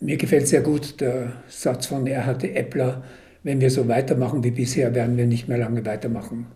Mir gefällt sehr gut der Satz von Erhard Eppler, wenn wir so weitermachen wie bisher, werden wir nicht mehr lange weitermachen.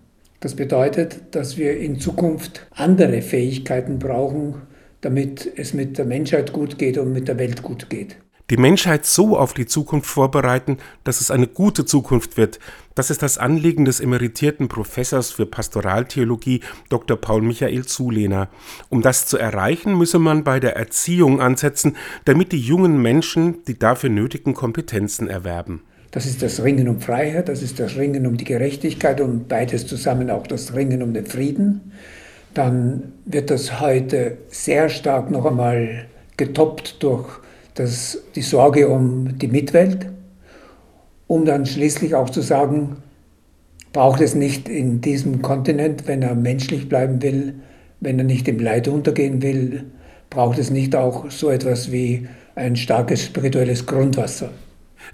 Das bedeutet, dass wir in Zukunft andere Fähigkeiten brauchen, damit es mit der Menschheit gut geht und mit der Welt gut geht die Menschheit so auf die Zukunft vorbereiten, dass es eine gute Zukunft wird. Das ist das Anliegen des emeritierten Professors für Pastoraltheologie Dr. Paul Michael Zulehner. Um das zu erreichen, müsse man bei der Erziehung ansetzen, damit die jungen Menschen die dafür nötigen Kompetenzen erwerben. Das ist das Ringen um Freiheit, das ist das Ringen um die Gerechtigkeit und beides zusammen auch das Ringen um den Frieden. Dann wird das heute sehr stark noch einmal getoppt durch das, die Sorge um die Mitwelt, um dann schließlich auch zu sagen, braucht es nicht in diesem Kontinent, wenn er menschlich bleiben will, wenn er nicht im Leid untergehen will, braucht es nicht auch so etwas wie ein starkes spirituelles Grundwasser.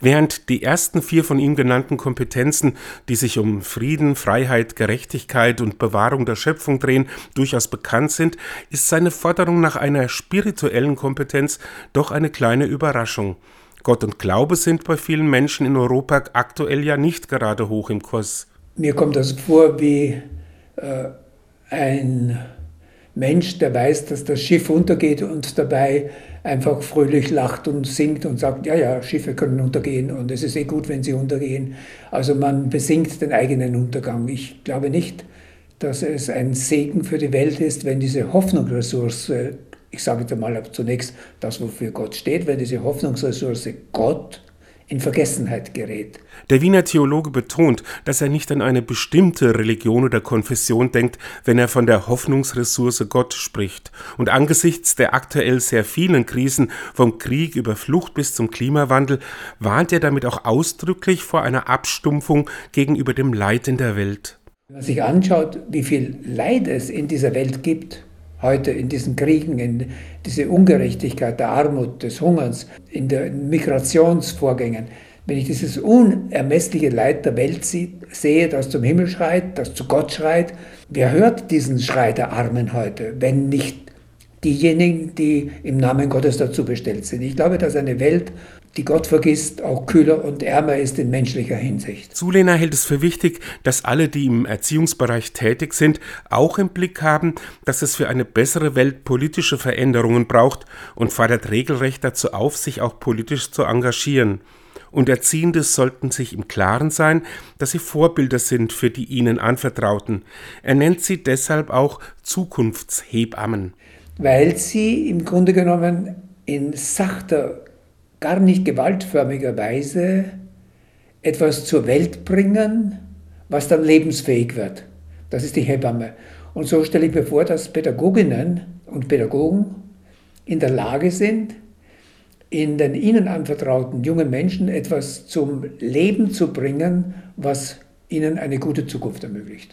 Während die ersten vier von ihm genannten Kompetenzen, die sich um Frieden, Freiheit, Gerechtigkeit und Bewahrung der Schöpfung drehen, durchaus bekannt sind, ist seine Forderung nach einer spirituellen Kompetenz doch eine kleine Überraschung. Gott und Glaube sind bei vielen Menschen in Europa aktuell ja nicht gerade hoch im Kurs. Mir kommt das vor wie äh, ein Mensch, der weiß, dass das Schiff untergeht und dabei einfach fröhlich lacht und singt und sagt, ja, ja, Schiffe können untergehen und es ist eh gut, wenn sie untergehen. Also man besingt den eigenen Untergang. Ich glaube nicht, dass es ein Segen für die Welt ist, wenn diese Hoffnungsressource, ich sage jetzt einmal zunächst das, wofür Gott steht, wenn diese Hoffnungsressource Gott in Vergessenheit gerät. Der Wiener Theologe betont, dass er nicht an eine bestimmte Religion oder Konfession denkt, wenn er von der Hoffnungsressource Gott spricht. Und angesichts der aktuell sehr vielen Krisen, vom Krieg über Flucht bis zum Klimawandel, warnt er damit auch ausdrücklich vor einer Abstumpfung gegenüber dem Leid in der Welt. Wenn man sich anschaut, wie viel Leid es in dieser Welt gibt, heute in diesen Kriegen, in diese Ungerechtigkeit der Armut, des Hungerns, in den Migrationsvorgängen, wenn ich dieses unermessliche Leid der Welt sehe, das zum Himmel schreit, das zu Gott schreit, wer hört diesen Schrei der Armen heute, wenn nicht diejenigen, die im Namen Gottes dazu bestellt sind? Ich glaube, dass eine Welt die Gott vergisst, auch kühler und ärmer ist in menschlicher Hinsicht. Zulehner hält es für wichtig, dass alle, die im Erziehungsbereich tätig sind, auch im Blick haben, dass es für eine bessere Welt politische Veränderungen braucht und fordert regelrecht dazu auf, sich auch politisch zu engagieren. Und Erziehende sollten sich im Klaren sein, dass sie Vorbilder sind für die ihnen Anvertrauten. Er nennt sie deshalb auch Zukunftshebammen. Weil sie im Grunde genommen in sachter gar nicht gewaltförmiger Weise etwas zur Welt bringen, was dann lebensfähig wird. Das ist die Hebamme. Und so stelle ich mir vor, dass Pädagoginnen und Pädagogen in der Lage sind, in den ihnen anvertrauten jungen Menschen etwas zum Leben zu bringen, was ihnen eine gute Zukunft ermöglicht.